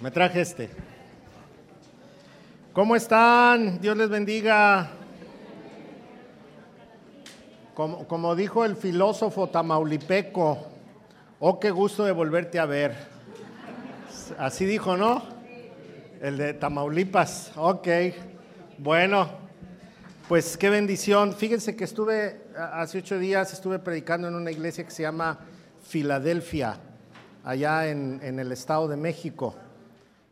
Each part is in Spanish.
Me traje este. ¿Cómo están? Dios les bendiga. Como, como, dijo el filósofo tamaulipeco, oh, qué gusto de volverte a ver. Así dijo, ¿no? El de Tamaulipas. Ok. Bueno, pues qué bendición. Fíjense que estuve, hace ocho días estuve predicando en una iglesia que se llama Filadelfia, allá en, en el Estado de México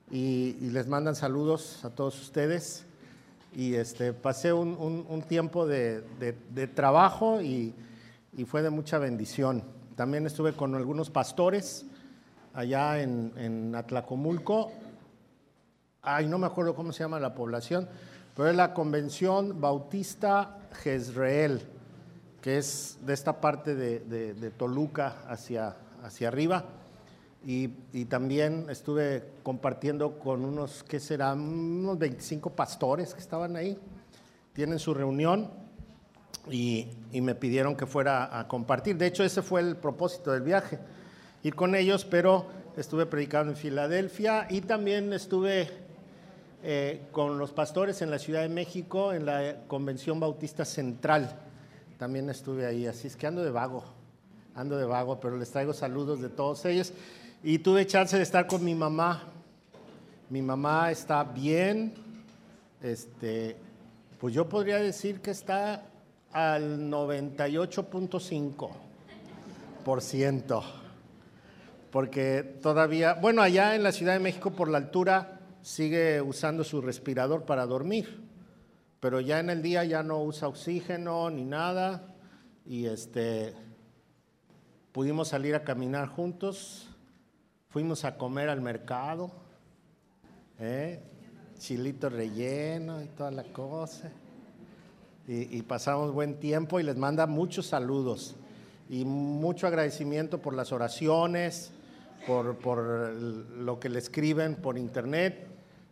y, les mandan saludos a todos ustedes. Y este, pasé un, tiempo de, trabajo y, fue de mucha bendición. También estuve con algunos pastores allá en, en Atlacomulco. Ay, no me acuerdo cómo se llama la población, pero es la Convención Bautista Jezreel, que es de esta parte de, Toluca hacia, hacia arriba. Y, también estuve compartiendo con unos, ¿qué serán? Unos 25 pastores que estaban ahí. Tienen su reunión y, me pidieron que fuera a compartir. De hecho, ese fue el propósito del viaje, ir con ellos, pero estuve predicando en Filadelfia y también estuve eh, con los pastores en la Ciudad de México, en la Convención Bautista Central. También estuve ahí, así es que ando de vago, ando de vago, pero les traigo saludos de todos ellos. Y tuve chance de estar con mi mamá. Mi mamá está bien. Este, pues yo podría decir que está al 98.5%. Porque todavía, bueno, allá en la Ciudad de México por la altura sigue usando su respirador para dormir. Pero ya en el día ya no usa oxígeno ni nada. Y este pudimos salir a caminar juntos Fuimos a comer al mercado, ¿eh? chilito relleno y toda la cosa. Y, pasamos buen tiempo y les manda muchos saludos y mucho agradecimiento por las oraciones, por, lo que le escriben por internet.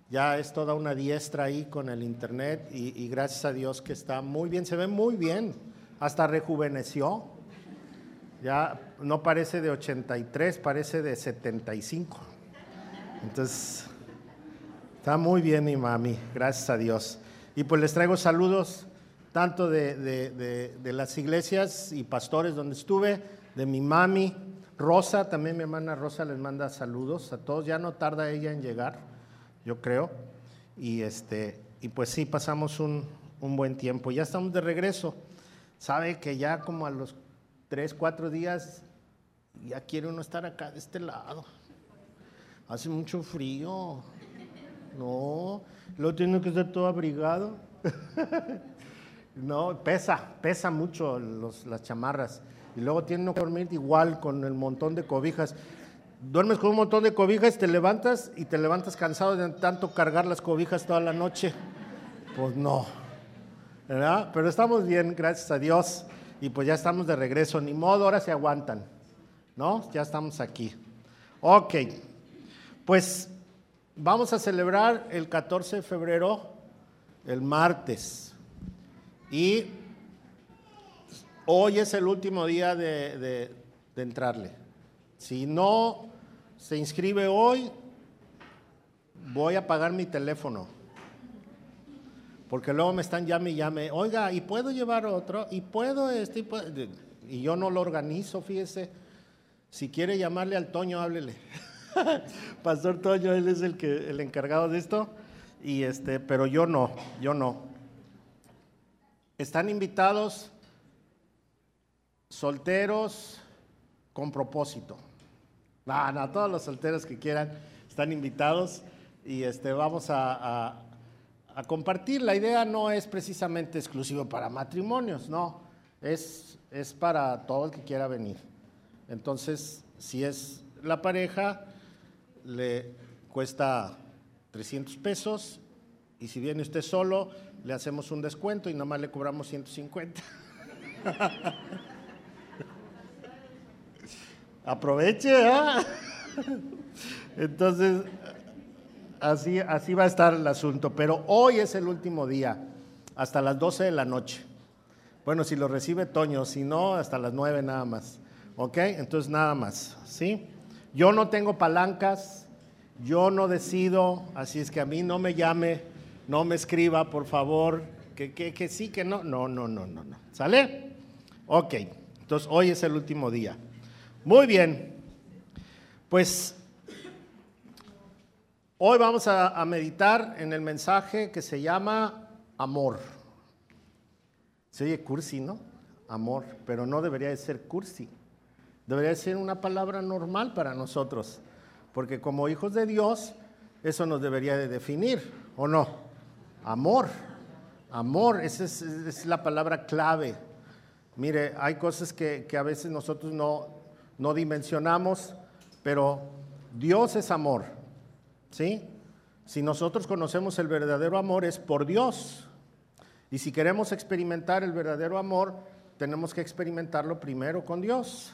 Ya es toda una diestra ahí con el internet y, gracias a Dios que está muy bien, se ve muy bien, hasta rejuveneció. Ya no parece de 83, parece de 75. Entonces, está muy bien mi mami, gracias a Dios. Y pues les traigo saludos tanto de, las iglesias y pastores donde estuve, de mi mami, Rosa, también mi hermana Rosa les manda saludos a todos, ya no tarda ella en llegar, yo creo. Y, este, y pues sí, pasamos un, un buen tiempo. Ya estamos de regreso. Sabe que ya como a los tres, cuatro días, ya quiere uno estar acá de este lado. Hace mucho frío. No, lo tiene que estar todo abrigado. no, pesa, pesa mucho las chamarras. Y luego tiene que dormir igual con el montón de cobijas. Duermes con un montón de cobijas, te levantas y te levantas cansado de tanto cargar las cobijas toda la noche. Pues no, ¿verdad? Pero estamos bien, gracias a Dios y pues ya estamos de regreso, ni modo, ahora se aguantan, ¿no? Ya estamos aquí. Ok, pues vamos a celebrar el 14 de febrero, el martes, y hoy es el último día de, de entrarle. Si no se inscribe hoy, voy a pagar mi teléfono porque luego me están llame y llame, oiga, ¿y puedo llevar otro? ¿Y puedo este? Y, yo no lo organizo, fíjese. Si quiere llamarle al Toño, háblele. Pastor Toño, él es el, que, el encargado de esto. Y este, pero yo no, yo no. Están invitados solteros con propósito. No, no, todos los solteros que quieran están invitados y este, vamos a a compartir. La idea no es precisamente exclusivo para matrimonios, no, es, es para todo el que quiera venir. Entonces, si es la pareja, le cuesta 300 pesos y si viene usted solo, le hacemos un descuento y nomás le cobramos 150. Aproveche, ¿ah? Entonces, así, así va a estar el asunto. Pero hoy es el último día. hasta las 12 de la noche. Bueno, si lo recibe Toño, si no, hasta las 9 nada más. ¿Ok? Entonces nada más. ¿Sí? Yo no tengo palancas, yo no decido, así es que a mí no me llame, no me escriba, por favor, que, que, que sí, que no. No, no, no, no, no. ¿Sale? Ok. Entonces hoy es el último día. Muy bien. Pues hoy vamos a, meditar en el mensaje que se llama amor. Se oye cursi, ¿no? Amor, pero no debería de ser cursi. Debería de ser una palabra normal para nosotros, porque como hijos de Dios, eso nos debería de definir, ¿o no? Amor, amor, esa es, es la palabra clave. Mire, hay cosas que, que a veces nosotros no, no dimensionamos, pero Dios es amor, ¿sí? Si nosotros conocemos el verdadero amor es por Dios. Y si queremos experimentar el verdadero amor, tenemos que experimentarlo primero con Dios.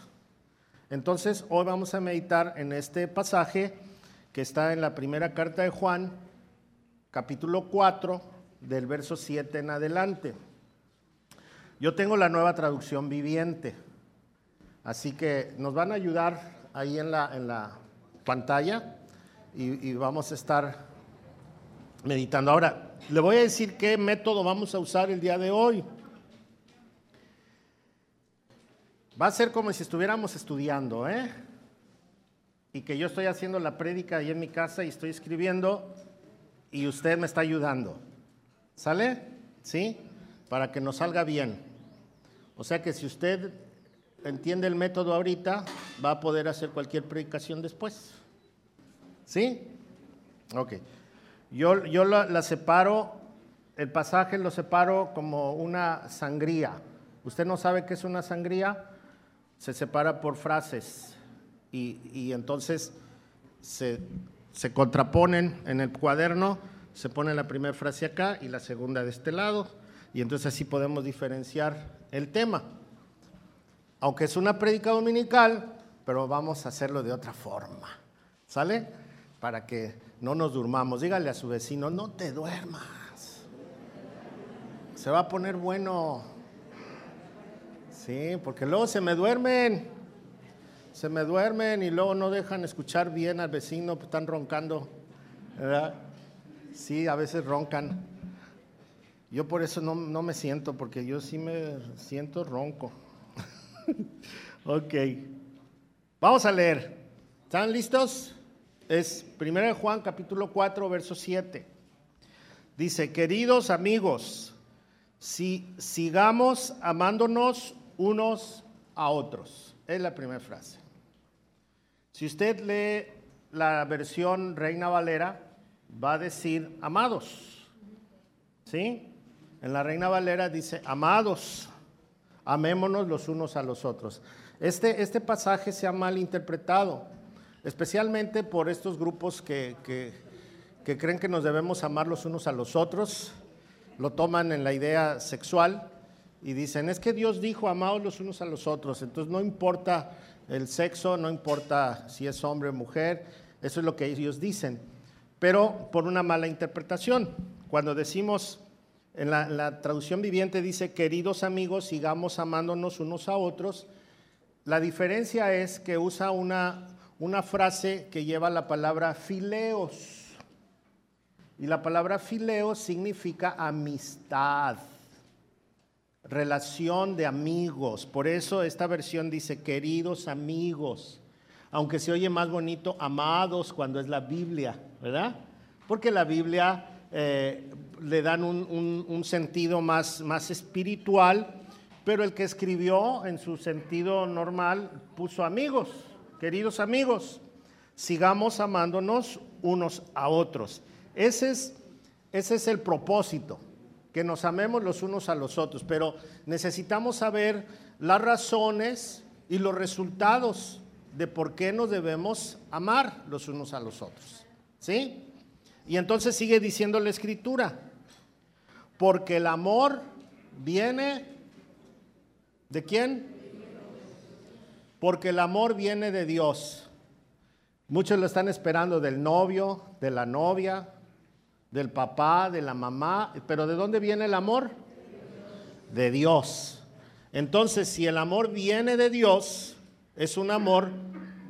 Entonces, hoy vamos a meditar en este pasaje que está en la primera carta de Juan, capítulo 4, del verso 7 en adelante. Yo tengo la nueva traducción viviente, así que nos van a ayudar ahí en la, en la pantalla y, vamos a estar meditando. Ahora, le voy a decir qué método vamos a usar el día de hoy. Va a ser como si estuviéramos estudiando, ¿eh? Y que yo estoy haciendo la prédica ahí en mi casa y estoy escribiendo y usted me está ayudando. ¿Sale? ¿Sí? Para que nos salga bien. O sea que si usted entiende el método ahorita, va a poder hacer cualquier predicación después. ¿Sí? Ok. Yo, yo la, la separo, el pasaje lo separo como una sangría. ¿Usted no sabe qué es una sangría? Se separa por frases y, y entonces se, se, contraponen en el cuaderno, se pone la primera frase acá y la segunda de este lado, y entonces así podemos diferenciar el tema. Aunque es una prédica dominical, pero vamos a hacerlo de otra forma. ¿Sale? Para que no nos durmamos. Dígale a su vecino, no te duermas. Se va a poner bueno. Sí, porque luego se me duermen. Se me duermen y luego no dejan escuchar bien al vecino, pues están roncando. ¿verdad? Sí, a veces roncan. Yo por eso no, no me siento, porque yo sí me siento ronco. Ok. Vamos a leer. ¿Están listos? Es 1 Juan capítulo 4, verso 7. Dice, queridos amigos, si sigamos amándonos unos a otros. Es la primera frase. Si usted lee la versión Reina Valera, va a decir amados. ¿Sí? En la Reina Valera dice amados, amémonos los unos a los otros. Este, este pasaje se ha mal interpretado especialmente por estos grupos que, que, creen que nos debemos amar los unos a los otros, lo toman en la idea sexual y dicen, es que Dios dijo, amaos los unos a los otros, entonces no importa el sexo, no importa si es hombre o mujer, eso es lo que ellos dicen, pero por una mala interpretación. Cuando decimos, en la, traducción viviente dice, queridos amigos, sigamos amándonos unos a otros, la diferencia es que usa una frase que lleva la palabra fileos. Y la palabra fileos significa amistad, relación de amigos. Por eso esta versión dice queridos amigos, aunque se oye más bonito amados cuando es la Biblia, ¿verdad? Porque la Biblia eh, le dan un, un, sentido más, más espiritual, pero el que escribió en su sentido normal puso amigos. Queridos amigos, sigamos amándonos unos a otros. Ese es, ese es el propósito, que nos amemos los unos a los otros, pero necesitamos saber las razones y los resultados de por qué nos debemos amar los unos a los otros. ¿Sí? Y entonces sigue diciendo la escritura, porque el amor viene de quién? porque el amor viene de Dios. Muchos lo están esperando del novio, de la novia, del papá, de la mamá, pero ¿de dónde viene el amor? De Dios. Entonces, si el amor viene de Dios, es un amor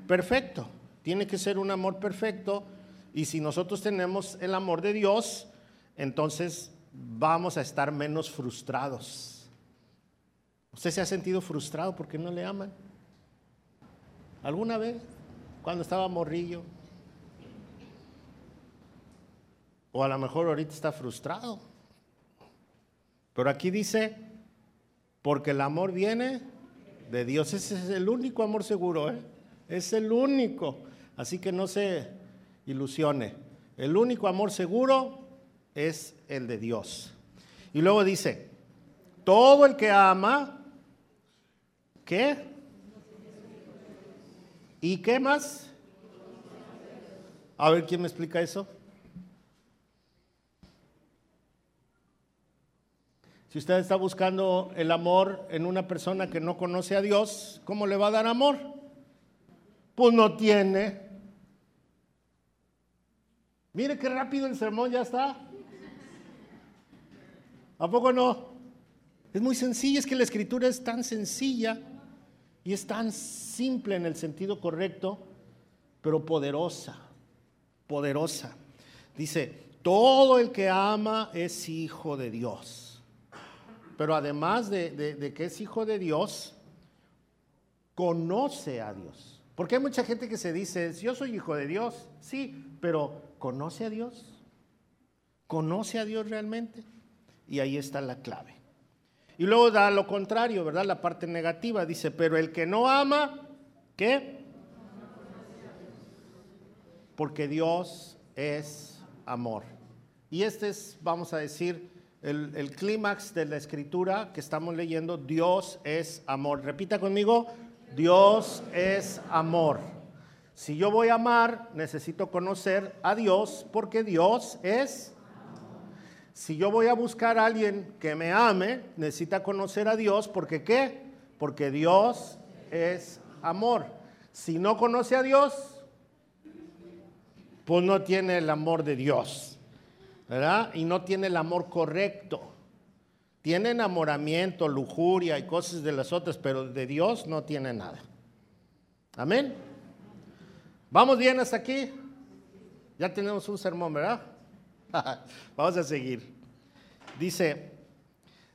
perfecto. Tiene que ser un amor perfecto. Y si nosotros tenemos el amor de Dios, entonces vamos a estar menos frustrados. ¿Usted se ha sentido frustrado porque no le aman? ¿Alguna vez? Cuando estaba morrillo. O a lo mejor ahorita está frustrado. Pero aquí dice, porque el amor viene de Dios. Ese es el único amor seguro, ¿eh? Es el único. Así que no se ilusione. El único amor seguro es el de Dios. Y luego dice, todo el que ama, ¿qué? ¿Y qué más? A ver, ¿quién me explica eso? Si usted está buscando el amor en una persona que no conoce a Dios, ¿cómo le va a dar amor? Pues no tiene. Mire qué rápido el sermón ya está. ¿A poco no? Es muy sencillo, es que la escritura es tan sencilla y es tan simple en el sentido correcto, pero poderosa, poderosa. Dice, todo el que ama es hijo de Dios pero además de, que es hijo de Dios, conoce a Dios. Porque hay mucha gente que se dice, yo soy hijo de Dios, sí, pero ¿conoce a Dios? ¿Conoce a Dios realmente? Y ahí está la clave. Y luego da lo contrario, ¿verdad? La parte negativa dice, pero el que no ama, ¿qué? Porque Dios es amor. Y este es, vamos a decir, el, clímax de la escritura que estamos leyendo, Dios es amor. Repita conmigo, Dios es amor. Si yo voy a amar, necesito conocer a Dios porque Dios es. Si yo voy a buscar a alguien que me ame, necesita conocer a Dios porque ¿qué? Porque Dios es amor. Si no conoce a Dios, pues no tiene el amor de Dios. ¿verdad? Y no tiene el amor correcto. Tiene enamoramiento, lujuria y cosas de las otras, pero de Dios no tiene nada. Amén. ¿Vamos bien hasta aquí? Ya tenemos un sermón, ¿verdad? Vamos a seguir. Dice,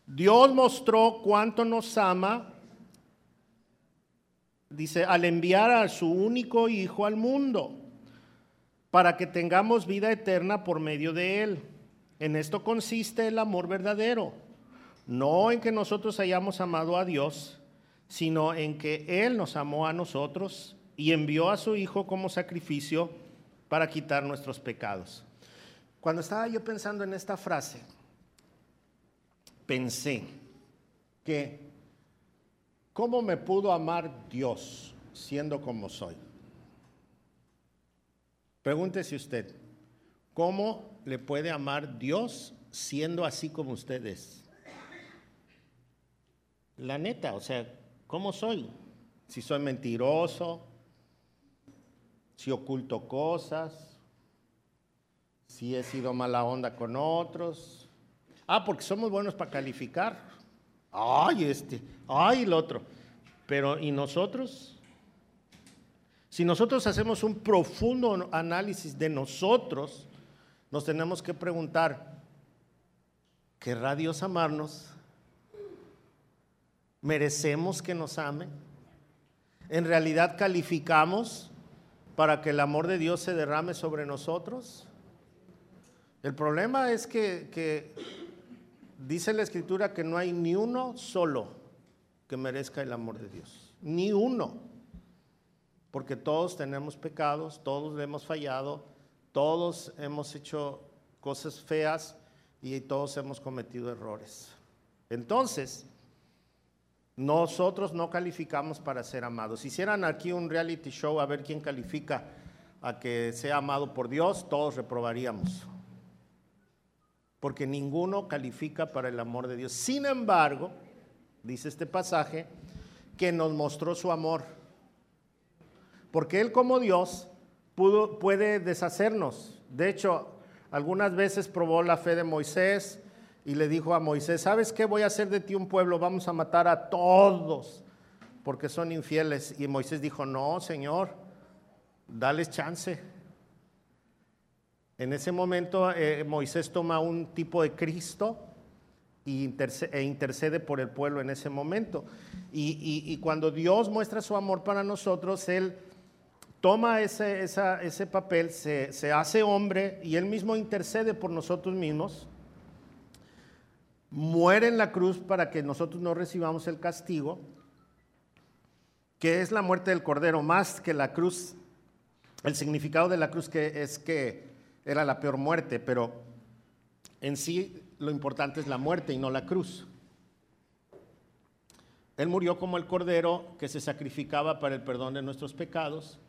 Dios mostró cuánto nos ama, dice, al enviar a su único Hijo al mundo para que tengamos vida eterna por medio de Él. En esto consiste el amor verdadero, no en que nosotros hayamos amado a Dios, sino en que Él nos amó a nosotros y envió a su Hijo como sacrificio para quitar nuestros pecados. Cuando estaba yo pensando en esta frase, pensé que, ¿cómo me pudo amar Dios siendo como soy? Pregúntese usted, ¿cómo le puede amar Dios siendo así como usted es? La neta, o sea, ¿cómo soy? Si soy mentiroso, si oculto cosas, si he sido mala onda con otros. Ah, porque somos buenos para calificar. Ay, este, ay, el otro. Pero, ¿y nosotros? Si nosotros hacemos un profundo análisis de nosotros, nos tenemos que preguntar, ¿querrá Dios amarnos? ¿Merecemos que nos ame? ¿En realidad calificamos para que el amor de Dios se derrame sobre nosotros? El problema es que, dice la escritura que no hay ni uno solo que merezca el amor de Dios. Ni uno porque todos tenemos pecados, todos hemos fallado, todos hemos hecho cosas feas y todos hemos cometido errores. Entonces, nosotros no calificamos para ser amados. Si hicieran aquí un reality show a ver quién califica a que sea amado por Dios, todos reprobaríamos. Porque ninguno califica para el amor de Dios. Sin embargo, dice este pasaje, que nos mostró su amor porque Él como Dios pudo, puede deshacernos. De hecho, algunas veces probó la fe de Moisés y le dijo a Moisés, ¿sabes qué? Voy a hacer de ti un pueblo, vamos a matar a todos porque son infieles. Y Moisés dijo, no, Señor, dales chance. En ese momento eh, Moisés toma un tipo de Cristo e intercede por el pueblo en ese momento. Y, cuando Dios muestra su amor para nosotros, Él toma ese, ese papel, se, se, hace hombre y Él mismo intercede por nosotros mismos. Muere en la cruz para que nosotros no recibamos el castigo, que es la muerte del Cordero, más que la cruz. El significado de la cruz que es que era la peor muerte, pero en sí lo importante es la muerte y no la cruz. Él murió como el cordero que se sacrificaba para el perdón de nuestros pecados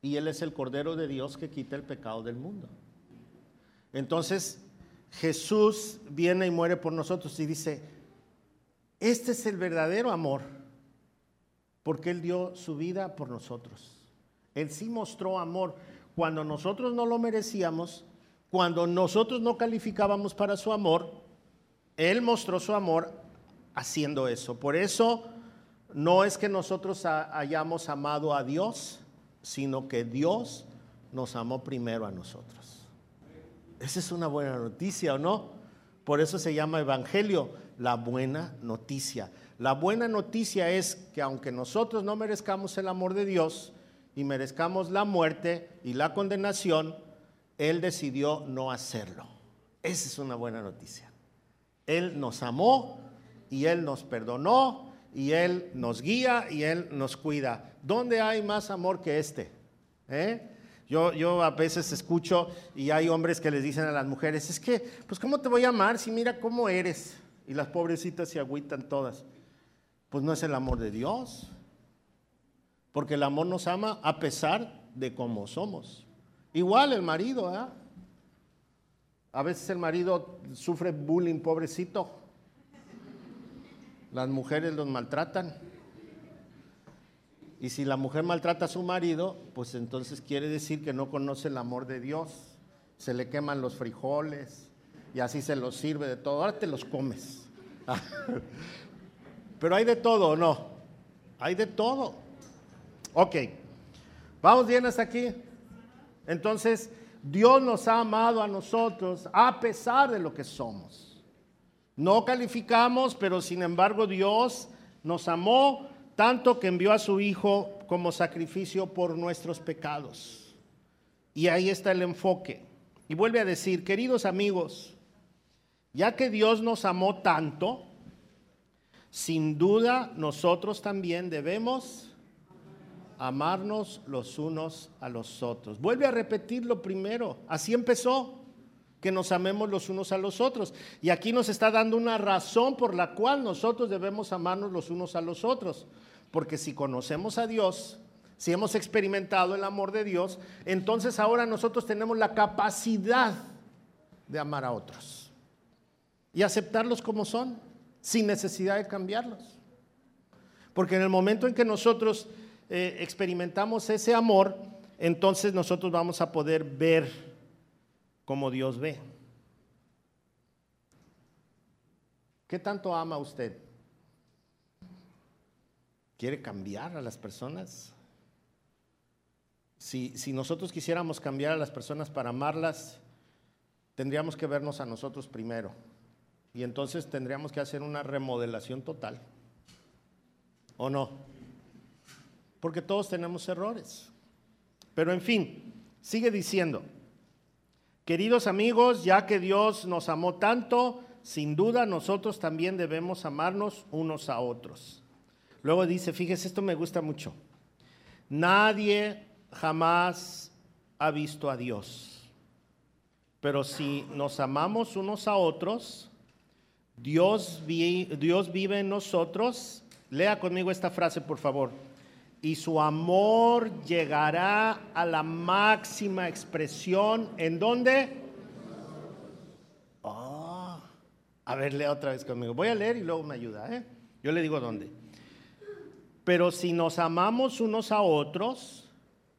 y Él es el cordero de Dios que quita el pecado del mundo. Entonces Jesús viene y muere por nosotros y dice, este es el verdadero amor, porque Él dio su vida por nosotros. Él sí mostró amor cuando nosotros no lo merecíamos, cuando nosotros no calificábamos para su amor, Él mostró su amor haciendo eso. Por eso no es que nosotros hayamos amado a Dios, sino que Dios nos amó primero a nosotros. Esa es una buena noticia, ¿o no? Por eso se llama Evangelio, la buena noticia. La buena noticia es que aunque nosotros no merezcamos el amor de Dios y merezcamos la muerte y la condenación, él decidió no hacerlo. Esa es una buena noticia. Él nos amó y Él nos perdonó y Él nos guía y Él nos cuida. ¿Dónde hay más amor que este? ¿Eh? Yo, yo a veces escucho y hay hombres que les dicen a las mujeres, es que, pues ¿cómo te voy a amar si mira cómo eres? Y las pobrecitas se agüitan todas. Pues no es el amor de Dios. Porque el amor nos ama a pesar de cómo somos. Igual el marido, ¿eh? A veces el marido sufre bullying, pobrecito. Las mujeres los maltratan. Y si la mujer maltrata a su marido, pues entonces quiere decir que no conoce el amor de Dios. Se le queman los frijoles y así se los sirve de todo. Ahora te los comes. Pero hay de todo, ¿o no? Hay de todo. Ok. ¿Vamos bien hasta aquí? Entonces, Dios nos ha amado a nosotros a pesar de lo que somos. No calificamos, pero sin embargo Dios nos amó tanto que envió a su Hijo como sacrificio por nuestros pecados. Y ahí está el enfoque. Y vuelve a decir, queridos amigos, ya que Dios nos amó tanto, sin duda nosotros también debemos amarnos los unos a los otros. Vuelve a repetir lo primero. Así empezó, que nos amemos los unos a los otros. Y aquí nos está dando una razón por la cual nosotros debemos amarnos los unos a los otros. Porque si conocemos a Dios, si hemos experimentado el amor de Dios, entonces ahora nosotros tenemos la capacidad de amar a otros y aceptarlos como son, sin necesidad de cambiarlos. Porque en el momento en que nosotros eh, experimentamos ese amor, entonces nosotros vamos a poder ver como Dios ve. ¿Qué tanto ama usted? ¿Quiere cambiar a las personas? Si, si, nosotros quisiéramos cambiar a las personas para amarlas, tendríamos que vernos a nosotros primero. Y entonces tendríamos que hacer una remodelación total. ¿O no? Porque todos tenemos errores. Pero en fin, sigue diciendo, queridos amigos, ya que Dios nos amó tanto, sin duda nosotros también debemos amarnos unos a otros. Luego dice, fíjese, esto me gusta mucho. Nadie jamás ha visto a Dios. Pero si nos amamos unos a otros, Dios, Dios vive en nosotros. Lea conmigo esta frase, por favor y su amor llegará a la máxima expresión. ¿En dónde? Oh, a ver, lea otra vez conmigo. Voy a leer y luego me ayuda. ¿eh? Yo le digo dónde. Pero si nos amamos unos a otros,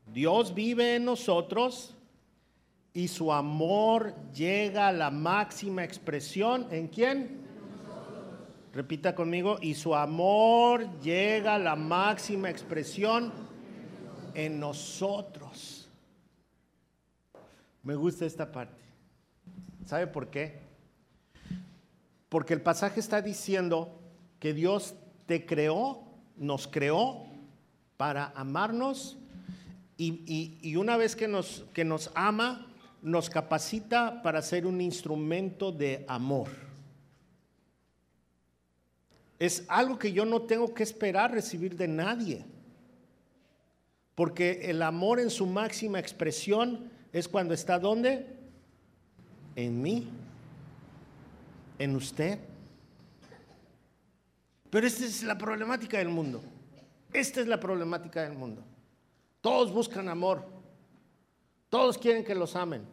Dios vive en nosotros y su amor llega a la máxima expresión en quién? Repita conmigo, y su amor llega a la máxima expresión en nosotros. Me gusta esta parte. ¿Sabe por qué? Porque el pasaje está diciendo que Dios te creó, nos creó para amarnos y, una vez que nos, que nos ama, nos capacita para ser un instrumento de amor. Es algo que yo no tengo que esperar recibir de nadie. Porque el amor en su máxima expresión es cuando está donde? En mí, en usted. Pero esta es la problemática del mundo. Esta es la problemática del mundo. Todos buscan amor. Todos quieren que los amen.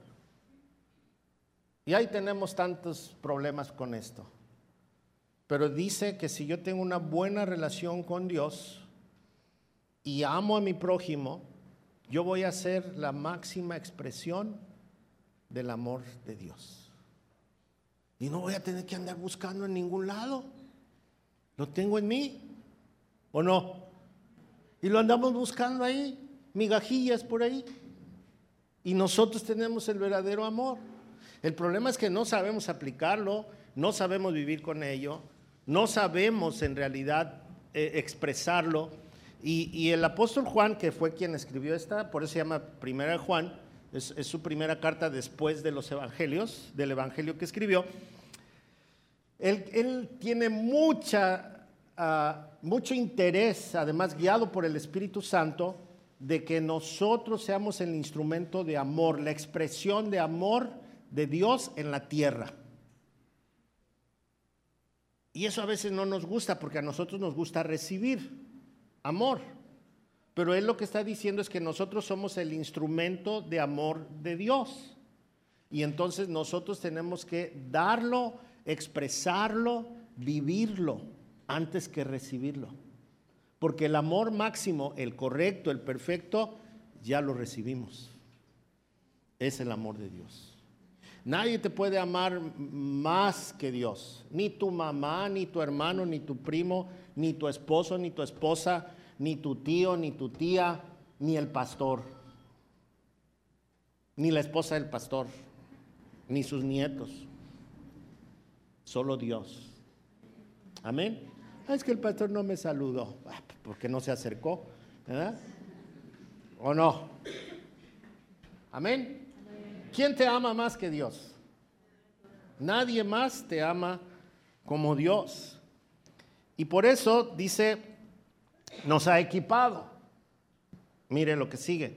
Y ahí tenemos tantos problemas con esto. Pero dice que si yo tengo una buena relación con Dios y amo a mi prójimo, yo voy a ser la máxima expresión del amor de Dios. Y no voy a tener que andar buscando en ningún lado. Lo tengo en mí. ¿O no? Y lo andamos buscando ahí, migajillas por ahí. Y nosotros tenemos el verdadero amor. El problema es que no sabemos aplicarlo, no sabemos vivir con ello, no sabemos en realidad eh, expresarlo. Y, el apóstol Juan, que fue quien escribió esta, por eso se llama Primera Juan, es, su primera carta después de los evangelios, del evangelio que escribió, él, tiene mucha, ah, mucho interés, además guiado por el Espíritu Santo, de que nosotros seamos el instrumento de amor, la expresión de amor de Dios en la tierra. Y eso a veces no nos gusta porque a nosotros nos gusta recibir amor. Pero él lo que está diciendo es que nosotros somos el instrumento de amor de Dios. Y entonces nosotros tenemos que darlo, expresarlo, vivirlo antes que recibirlo. Porque el amor máximo, el correcto, el perfecto, ya lo recibimos. Es el amor de Dios. Nadie te puede amar más que Dios. Ni tu mamá, ni tu hermano, ni tu primo, ni tu esposo, ni tu esposa, ni tu tío, ni tu tía, ni el pastor. Ni la esposa del pastor, ni sus nietos. Solo Dios. Amén. Ah, es que el pastor no me saludó, ah, porque no se acercó. ¿O no? Amén. ¿Quién te ama más que Dios? Nadie más te ama como Dios. Y por eso dice, nos ha equipado. Mire lo que sigue.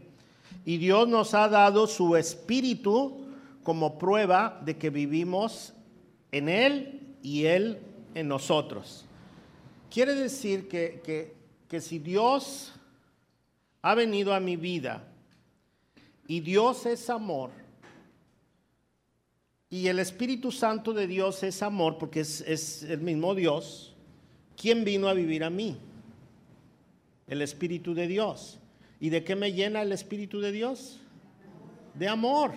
Y Dios nos ha dado su espíritu como prueba de que vivimos en Él y Él en nosotros. Quiere decir que, que, que si Dios ha venido a mi vida y Dios es amor, y el Espíritu Santo de Dios es amor, porque es, el mismo Dios. ¿Quién vino a vivir a mí? El Espíritu de Dios. ¿Y de qué me llena el Espíritu de Dios? De amor.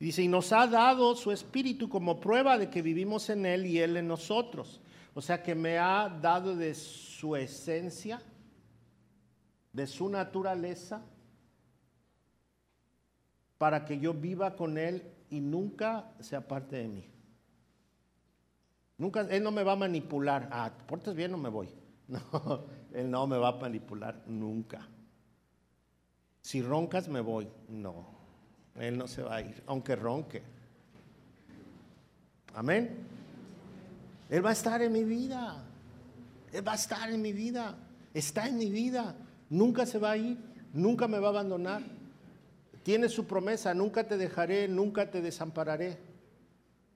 Dice, y nos ha dado su Espíritu como prueba de que vivimos en Él y Él en nosotros. O sea que me ha dado de su esencia, de su naturaleza, para que yo viva con Él y nunca se aparte de mí. Nunca, Él no me va a manipular. Ah, ¿te portas bien o me voy? No, Él no me va a manipular nunca. Si roncas, me voy. No, Él no se va a ir, aunque ronque. Amén. Él va a estar en mi vida. Él va a estar en mi vida. Está en mi vida. Nunca se va a ir. Nunca me va a abandonar. Tiene su promesa, nunca te dejaré, nunca te desampararé,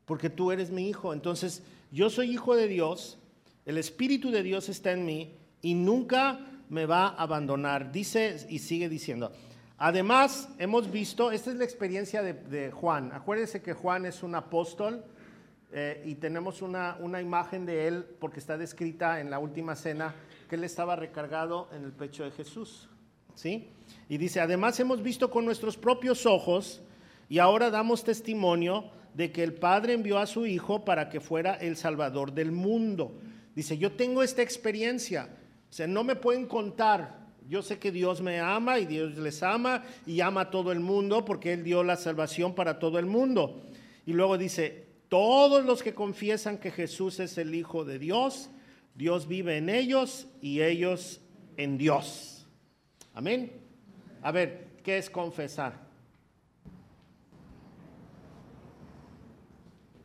porque tú eres mi hijo. Entonces, yo soy hijo de Dios, el Espíritu de Dios está en mí y nunca me va a abandonar. Dice y sigue diciendo. Además, hemos visto, esta es la experiencia de, Juan. Acuérdense que Juan es un apóstol eh, y tenemos una, una imagen de él porque está descrita en la última cena que él estaba recargado en el pecho de Jesús. ¿Sí? Y dice, además hemos visto con nuestros propios ojos y ahora damos testimonio de que el Padre envió a su Hijo para que fuera el Salvador del mundo. Dice, yo tengo esta experiencia, o sea, no me pueden contar. Yo sé que Dios me ama y Dios les ama y ama a todo el mundo porque Él dio la salvación para todo el mundo. Y luego dice, todos los que confiesan que Jesús es el Hijo de Dios, Dios vive en ellos y ellos en Dios. Amén. A ver, ¿qué es confesar?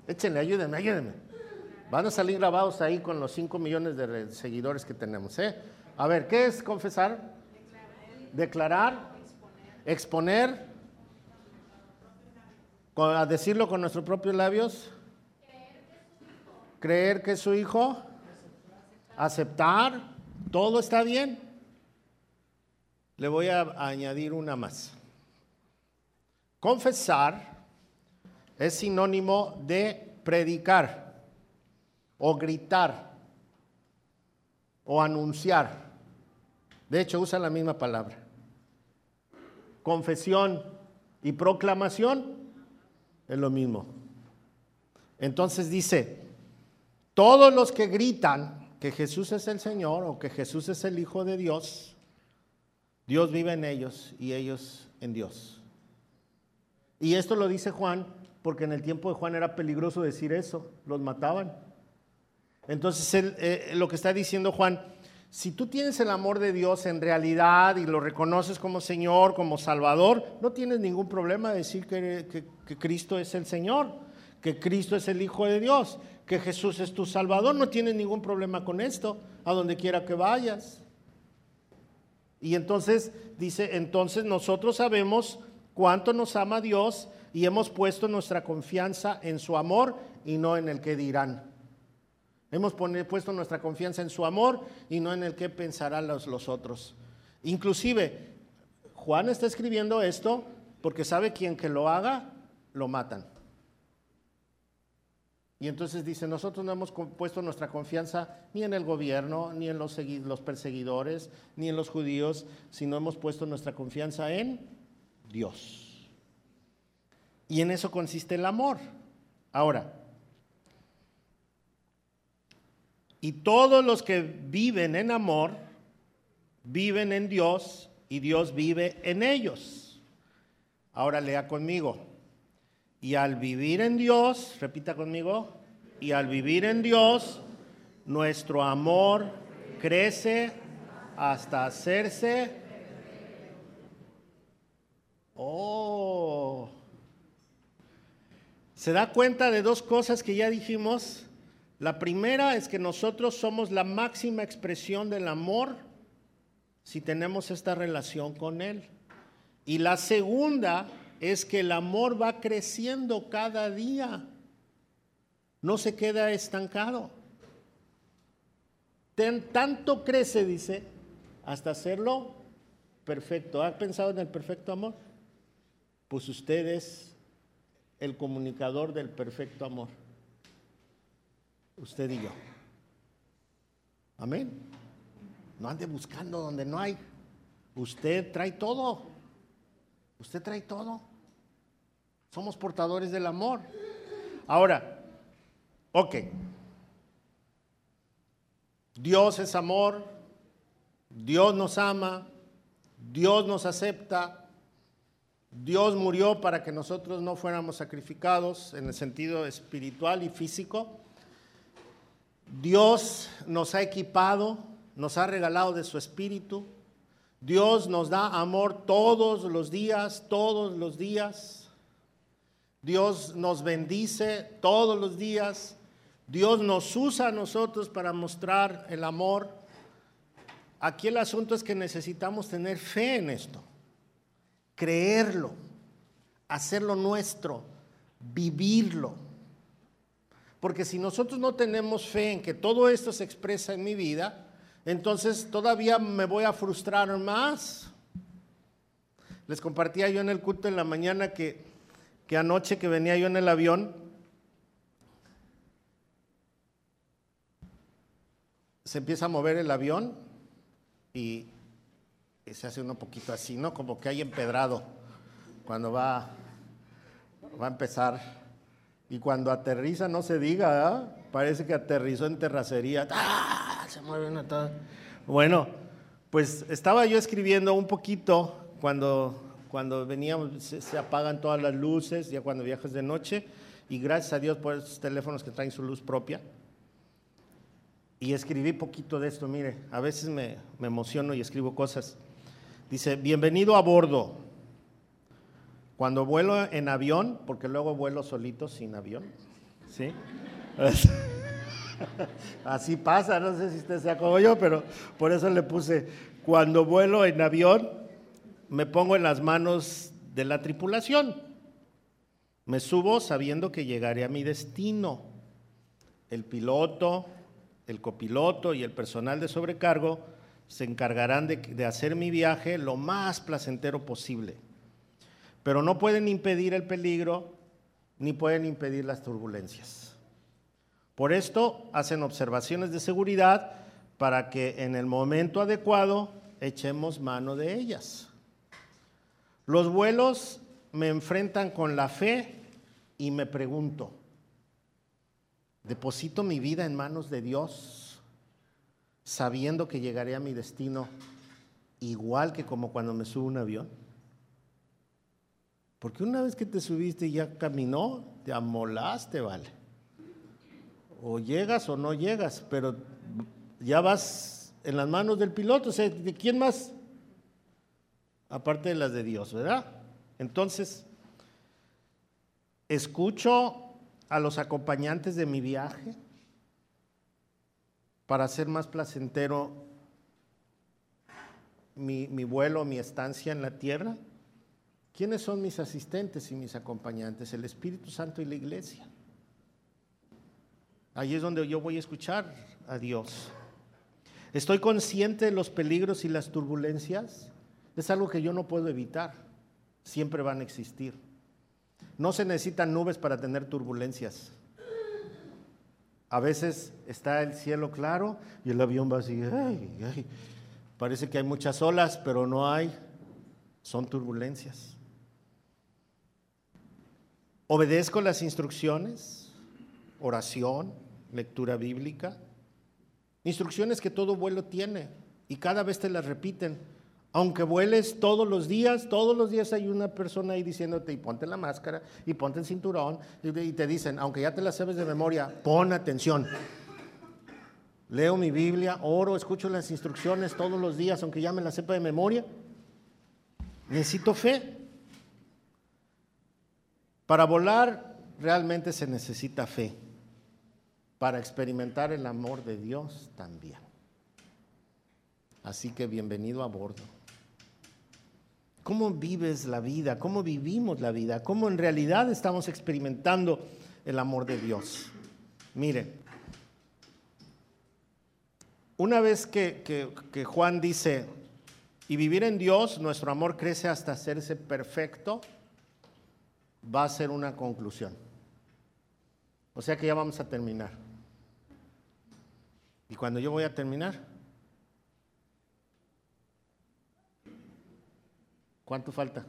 Échenle, ayúdenme, ayúdenme. Van a salir grabados ahí con los 5 millones de seguidores que tenemos. ¿eh? A ver, ¿qué es confesar? Declarar, exponer, a decirlo con nuestros propios labios, creer que es su hijo, aceptar, todo está bien. Le voy a añadir una más. Confesar es sinónimo de predicar o gritar o anunciar. De hecho, usa la misma palabra. Confesión y proclamación es lo mismo. Entonces dice, todos los que gritan que Jesús es el Señor o que Jesús es el Hijo de Dios, Dios vive en ellos y ellos en Dios. Y esto lo dice Juan porque en el tiempo de Juan era peligroso decir eso, los mataban. Entonces eh, lo que está diciendo Juan, si tú tienes el amor de Dios en realidad y lo reconoces como Señor, como Salvador, no tienes ningún problema de decir que, que Cristo es el Señor, que Cristo es el Hijo de Dios, que Jesús es tu Salvador. No tienes ningún problema con esto, a donde quiera que vayas. Y entonces dice, entonces nosotros sabemos cuánto nos ama Dios y hemos puesto nuestra confianza en su amor y no en el que dirán. Hemos puesto nuestra confianza en su amor y no en el que pensarán los, los otros. Inclusive, Juan está escribiendo esto porque sabe quien que lo haga, lo matan. Y entonces dice, nosotros no hemos puesto nuestra confianza ni en el gobierno, ni en los, los perseguidores, ni en los judíos, sino hemos puesto nuestra confianza en Dios. Y en eso consiste el amor. Ahora, Y todos los que viven en amor, viven en Dios y Dios vive en ellos. Ahora lea conmigo. Y al vivir en Dios, repita conmigo, y al vivir en Dios, nuestro amor crece hasta hacerse... Oh. ¿Se da cuenta de dos cosas que ya dijimos? La primera es que nosotros somos la máxima expresión del amor si tenemos esta relación con Él. Y la segunda es que el amor va creciendo cada día, no se queda estancado. tanto crece, dice, hasta hacerlo perfecto. ¿Ha pensado en el perfecto amor? Pues usted es el comunicador del perfecto amor usted y yo. Amén. No ande buscando donde no hay. Usted trae todo. Usted trae todo. Somos portadores del amor. Ahora, ok. Dios es amor. Dios nos ama. Dios nos acepta. Dios murió para que nosotros no fuéramos sacrificados en el sentido espiritual y físico. Dios nos ha equipado, nos ha regalado de su espíritu. Dios nos da amor todos los días, todos los días. Dios nos bendice todos los días. Dios nos usa a nosotros para mostrar el amor. Aquí el asunto es que necesitamos tener fe en esto, creerlo, hacerlo nuestro, vivirlo. Porque si nosotros no tenemos fe en que todo esto se expresa en mi vida, entonces todavía me voy a frustrar más. Les compartía yo en el culto en la mañana que, que anoche que venía yo en el avión, se empieza a mover el avión y se hace uno poquito así, ¿no? Como que hay empedrado cuando va, va a empezar. Y cuando aterriza, no se diga, ¿ah? parece que aterrizó en terracería. ¡Ah! Bueno, pues estaba yo escribiendo un poquito cuando, cuando veníamos, se, se, apagan todas las luces, ya cuando viajas de noche, y gracias a Dios por esos teléfonos que traen su luz propia. Y escribí poquito de esto, mire, a veces me, me emociono y escribo cosas. Dice, bienvenido a bordo. Cuando vuelo en avión, porque luego vuelo solito sin avión, ¿sí? Así pasa, no sé si usted sea como yo, pero por eso le puse, cuando vuelo en avión, me pongo en las manos de la tripulación. Me subo sabiendo que llegaré a mi destino. El piloto, el copiloto y el personal de sobrecargo se encargarán de, hacer mi viaje lo más placentero posible. Pero no pueden impedir el peligro ni pueden impedir las turbulencias. Por esto hacen observaciones de seguridad para que en el momento adecuado echemos mano de ellas. Los vuelos me enfrentan con la fe y me pregunto, ¿deposito mi vida en manos de Dios? sabiendo que llegaré a mi destino igual que como cuando me subo un avión? Porque una vez que te subiste y ya caminó, te amolaste, vale. O llegas o no llegas, pero ya vas en las manos del piloto. O sea, ¿de quién más? Aparte de las de Dios, ¿verdad? Entonces, escucho a los acompañantes de mi viaje para hacer más placentero mi, vuelo, mi estancia en la tierra? ¿Quiénes son mis asistentes y mis acompañantes? El Espíritu Santo y la iglesia. Ahí es donde yo voy a escuchar a Dios. Estoy consciente de los peligros y las turbulencias. Es algo que yo no puedo evitar. Siempre van a existir. No se necesitan nubes para tener turbulencias. A veces está el cielo claro y el avión va así, parece que hay muchas olas, pero no hay, son turbulencias. Obedezco las instrucciones, oración, lectura bíblica, instrucciones que todo vuelo tiene y cada vez te las repiten aunque vueles todos los días, todos los días hay una persona ahí diciéndote y ponte la máscara y ponte el cinturón y te dicen, aunque ya te la sabes de memoria, pon atención. Leo mi Biblia, oro, escucho las instrucciones todos los días, aunque ya me la sepa de memoria. Necesito fe. Para volar realmente se necesita fe. Para experimentar el amor de Dios también. Así que bienvenido a bordo cómo vives la vida, cómo vivimos la vida, cómo en realidad estamos experimentando el amor de Dios. Mire, una vez que, Juan dice, y vivir en Dios, nuestro amor crece hasta hacerse perfecto, va a ser una conclusión. O sea que ya vamos a terminar. Y cuando yo voy a terminar, ¿Cuánto falta?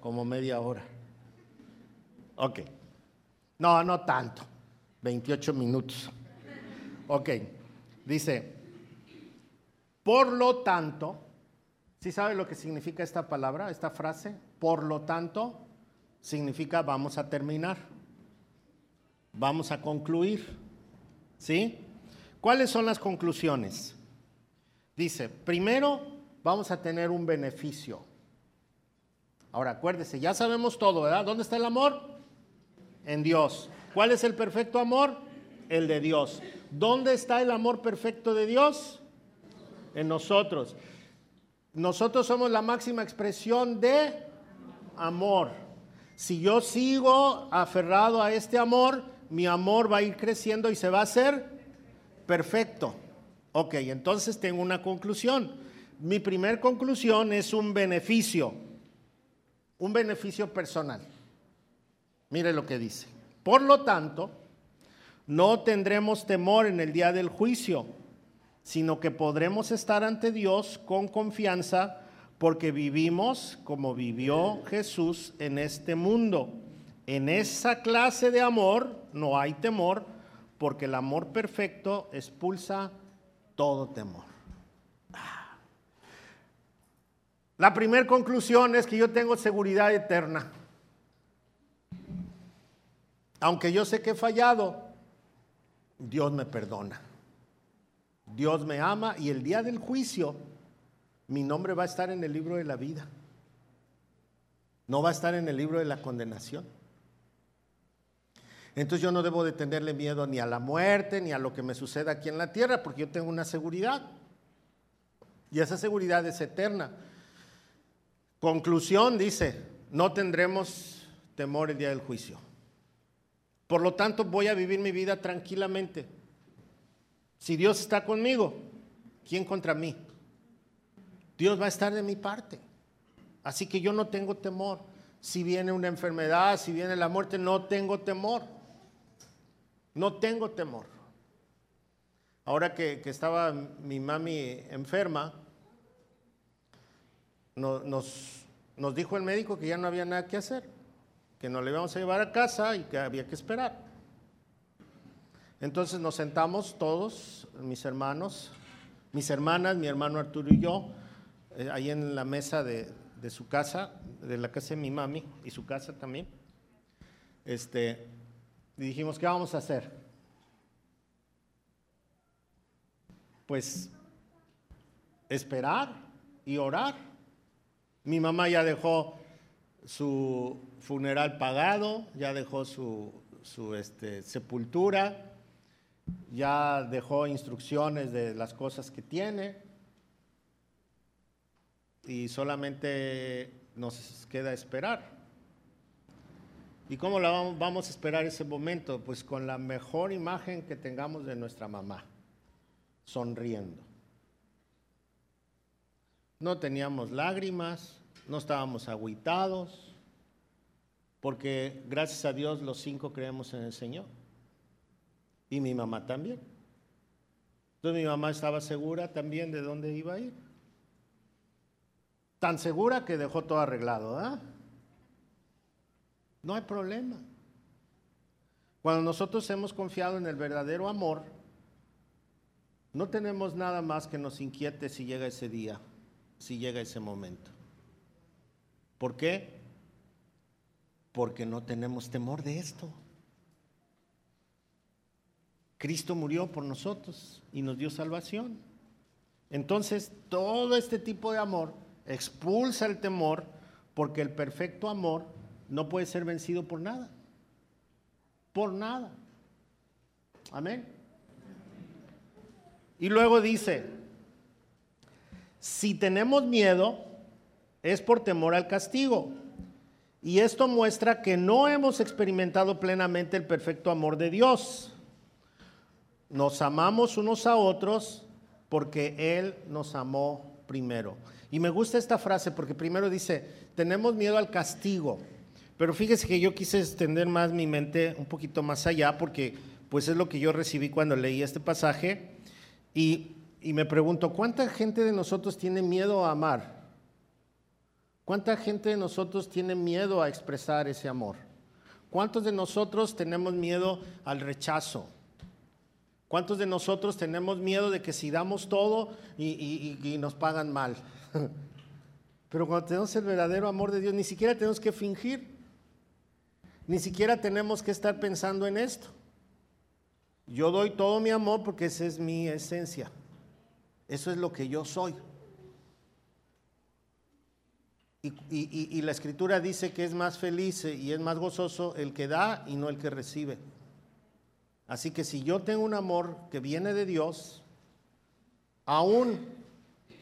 Como media hora. Ok. No, no tanto. 28 minutos. Ok. Dice, por lo tanto, ¿sí sabe lo que significa esta palabra, esta frase? Por lo tanto, significa vamos a terminar. Vamos a concluir. ¿Sí? ¿Cuáles son las conclusiones? Dice, primero, vamos a tener un beneficio. Ahora, acuérdese, ya sabemos todo, ¿verdad? ¿Dónde está el amor? En Dios. ¿Cuál es el perfecto amor? El de Dios. ¿Dónde está el amor perfecto de Dios? En nosotros. Nosotros somos la máxima expresión de amor. Si yo sigo aferrado a este amor, mi amor va a ir creciendo y se va a hacer perfecto. Ok, entonces tengo una conclusión mi primer conclusión es un beneficio, un beneficio personal. Mire lo que dice. Por lo tanto, no tendremos temor en el día del juicio, sino que podremos estar ante Dios con confianza porque vivimos como vivió Jesús en este mundo. En esa clase de amor no hay temor, porque el amor perfecto expulsa todo temor. La primera conclusión es que yo tengo seguridad eterna. Aunque yo sé que he fallado, Dios me perdona. Dios me ama y el día del juicio mi nombre va a estar en el libro de la vida. No va a estar en el libro de la condenación. Entonces yo no debo de tenerle miedo ni a la muerte, ni a lo que me suceda aquí en la tierra, porque yo tengo una seguridad. Y esa seguridad es eterna. Conclusión dice, no tendremos temor el día del juicio. Por lo tanto, voy a vivir mi vida tranquilamente. Si Dios está conmigo, ¿quién contra mí? Dios va a estar de mi parte. Así que yo no tengo temor. Si viene una enfermedad, si viene la muerte, no tengo temor. No tengo temor. Ahora que, estaba mi mami enferma, nos, nos dijo el médico que ya no había nada que hacer, que nos le íbamos a llevar a casa y que había que esperar. Entonces nos sentamos todos, mis hermanos, mis hermanas, mi hermano Arturo y yo, eh, ahí en la mesa de, su casa, de la casa de mi mami y su casa también. Este, y dijimos, ¿qué vamos a hacer? Pues esperar y orar. Mi mamá ya dejó su funeral pagado, ya dejó su, su este, sepultura, ya dejó instrucciones de las cosas que tiene y solamente nos queda esperar. ¿Y cómo la vamos a esperar ese momento? Pues con la mejor imagen que tengamos de nuestra mamá, sonriendo. No teníamos lágrimas, no estábamos agüitados, porque gracias a Dios los cinco creemos en el Señor. Y mi mamá también. Entonces mi mamá estaba segura también de dónde iba a ir. Tan segura que dejó todo arreglado, ¿ah? No hay problema. Cuando nosotros hemos confiado en el verdadero amor, no tenemos nada más que nos inquiete si llega ese día, si llega ese momento. ¿Por qué? Porque no tenemos temor de esto. Cristo murió por nosotros y nos dio salvación. Entonces, todo este tipo de amor expulsa el temor porque el perfecto amor no puede ser vencido por nada. Por nada. Amén. Y luego dice, si tenemos miedo, es por temor al castigo. Y esto muestra que no hemos experimentado plenamente el perfecto amor de Dios. Nos amamos unos a otros porque Él nos amó primero. Y me gusta esta frase porque primero dice, tenemos miedo al castigo. Pero fíjese que yo quise extender más mi mente un poquito más allá porque pues es lo que yo recibí cuando leí este pasaje. Y, y me pregunto, ¿cuánta gente de nosotros tiene miedo a amar? ¿Cuánta gente de nosotros tiene miedo a expresar ese amor? ¿Cuántos de nosotros tenemos miedo al rechazo? ¿Cuántos de nosotros tenemos miedo de que si damos todo y, nos pagan mal? Pero cuando tenemos el verdadero amor de Dios, ni siquiera tenemos que fingir. Ni siquiera tenemos que estar pensando en esto. Yo doy todo mi amor porque esa es mi esencia. Eso es lo que yo soy. Y, y, la escritura dice que es más feliz y es más gozoso el que da y no el que recibe. Así que si yo tengo un amor que viene de Dios, aun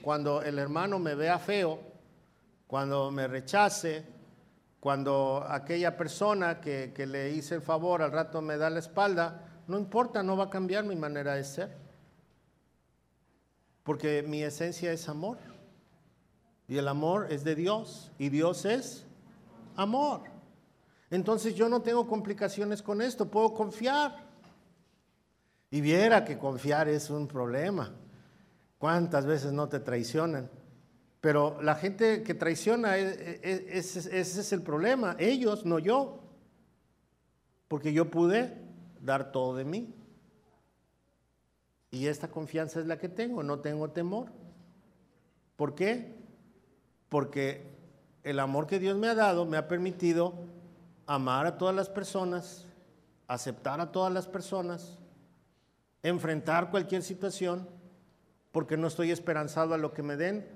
cuando el hermano me vea feo, cuando me rechace, cuando aquella persona que, que, le hice el favor al rato me da la espalda, no importa, no va a cambiar mi manera de ser. Porque mi esencia es amor. Y el amor es de Dios. Y Dios es amor. Entonces yo no tengo complicaciones con esto, puedo confiar. Y viera que confiar es un problema. ¿Cuántas veces no te traicionan? Pero la gente que traiciona, ese es el problema. Ellos, no yo. Porque yo pude dar todo de mí. Y esta confianza es la que tengo, no tengo temor. ¿Por qué? Porque el amor que Dios me ha dado me ha permitido amar a todas las personas, aceptar a todas las personas, enfrentar cualquier situación, porque no estoy esperanzado a lo que me den,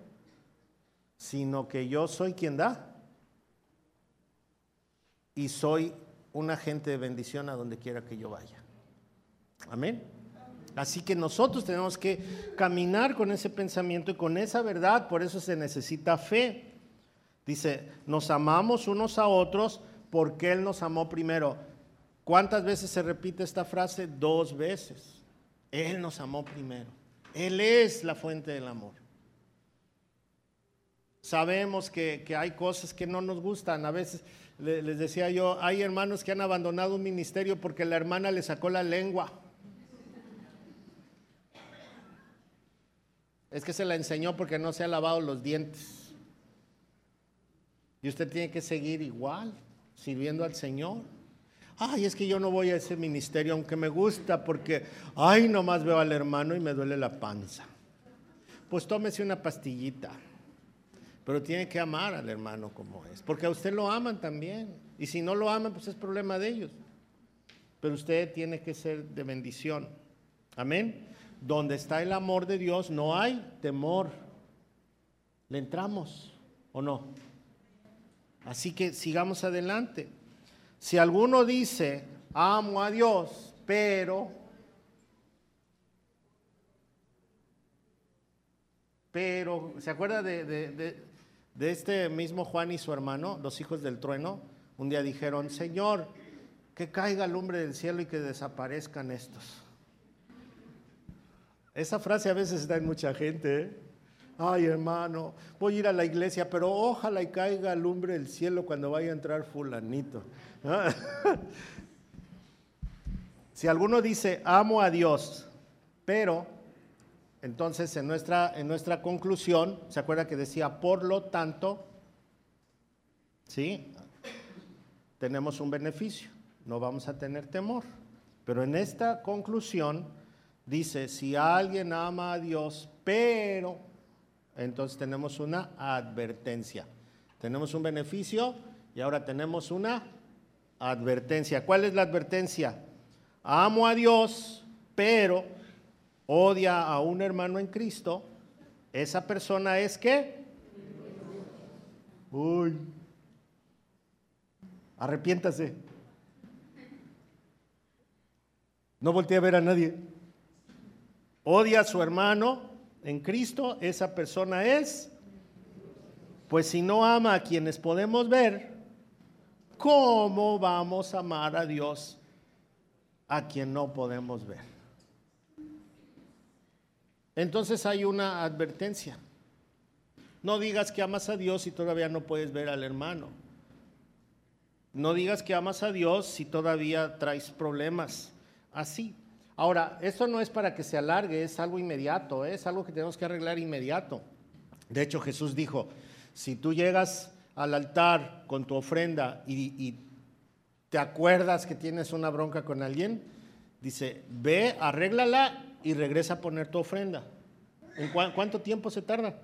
sino que yo soy quien da. Y soy un agente de bendición a donde quiera que yo vaya. Amén. Así que nosotros tenemos que caminar con ese pensamiento y con esa verdad, por eso se necesita fe. Dice, nos amamos unos a otros porque Él nos amó primero. ¿Cuántas veces se repite esta frase? Dos veces. Él nos amó primero. Él es la fuente del amor. Sabemos que, hay cosas que no nos gustan. A veces les decía yo, hay hermanos que han abandonado un ministerio porque la hermana le sacó la lengua. Es que se la enseñó porque no se ha lavado los dientes. Y usted tiene que seguir igual, sirviendo al Señor. Ay, es que yo no voy a ese ministerio aunque me gusta porque, ay, nomás veo al hermano y me duele la panza. Pues tómese una pastillita. Pero tiene que amar al hermano como es. Porque a usted lo aman también. Y si no lo aman, pues es problema de ellos. Pero usted tiene que ser de bendición. Amén. Donde está el amor de Dios no hay temor. ¿Le entramos o no? Así que sigamos adelante. Si alguno dice, amo a Dios, pero, pero, ¿se acuerda de, de, de, este mismo Juan y su hermano, los hijos del trueno? Un día dijeron, Señor, que caiga el hombre del cielo y que desaparezcan estos. Esa frase a veces está en mucha gente. ¿eh? Ay, hermano, voy a ir a la iglesia, pero ojalá y caiga lumbre del cielo cuando vaya a entrar fulanito. si alguno dice, amo a Dios, pero, entonces en nuestra, en nuestra conclusión, ¿se acuerda que decía, por lo tanto, sí, tenemos un beneficio, no vamos a tener temor. Pero en esta conclusión, dice, si alguien ama a Dios, pero, entonces tenemos una advertencia. Tenemos un beneficio y ahora tenemos una advertencia. ¿Cuál es la advertencia? Amo a Dios, pero odia a un hermano en Cristo. Esa persona es que... Uy. Arrepiéntase. No voltee a ver a nadie odia a su hermano en Cristo, esa persona es, pues si no ama a quienes podemos ver, ¿cómo vamos a amar a Dios a quien no podemos ver? Entonces hay una advertencia. No digas que amas a Dios si todavía no puedes ver al hermano. No digas que amas a Dios si todavía traes problemas. Así. Ahora, esto no es para que se alargue, es algo inmediato, ¿eh? es algo que tenemos que arreglar inmediato. De hecho, Jesús dijo, si tú llegas al altar con tu ofrenda y, te acuerdas que tienes una bronca con alguien, dice, ve, arréglala y regresa a poner tu ofrenda. ¿En cuánto tiempo se tarda?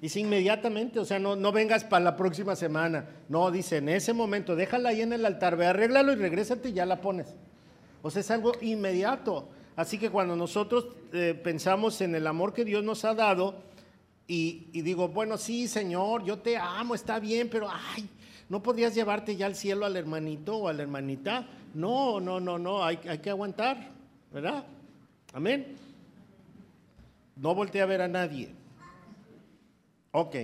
Dice inmediatamente, o sea, no, no vengas para la próxima semana. No, dice, en ese momento, déjala ahí en el altar, ve, arréglalo y regrésate y ya la pones. O sea, es algo inmediato. Así que cuando nosotros eh, pensamos en el amor que Dios nos ha dado y, digo, bueno, sí, Señor, yo te amo, está bien, pero ay, ¿no podrías llevarte ya al cielo al hermanito o a la hermanita? No, no, no, no, hay, hay que aguantar, ¿verdad? Amén. No volteé a ver a nadie. Ok.